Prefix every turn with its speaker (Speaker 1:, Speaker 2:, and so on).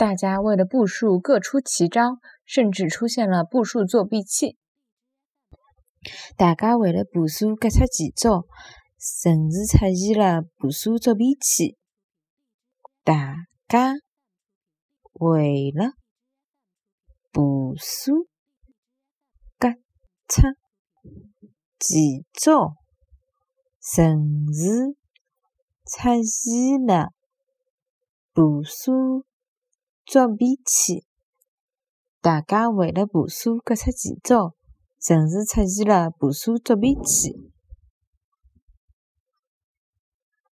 Speaker 1: 大家为了步数各出奇招，甚至出现了步数作弊器。
Speaker 2: 大家为了步数各出奇招，甚至出现了步数作弊器。大家为了步数各出奇招，甚至出现了步数作弊器。大家为了部署各出奇招，甚至出现了部署作弊器。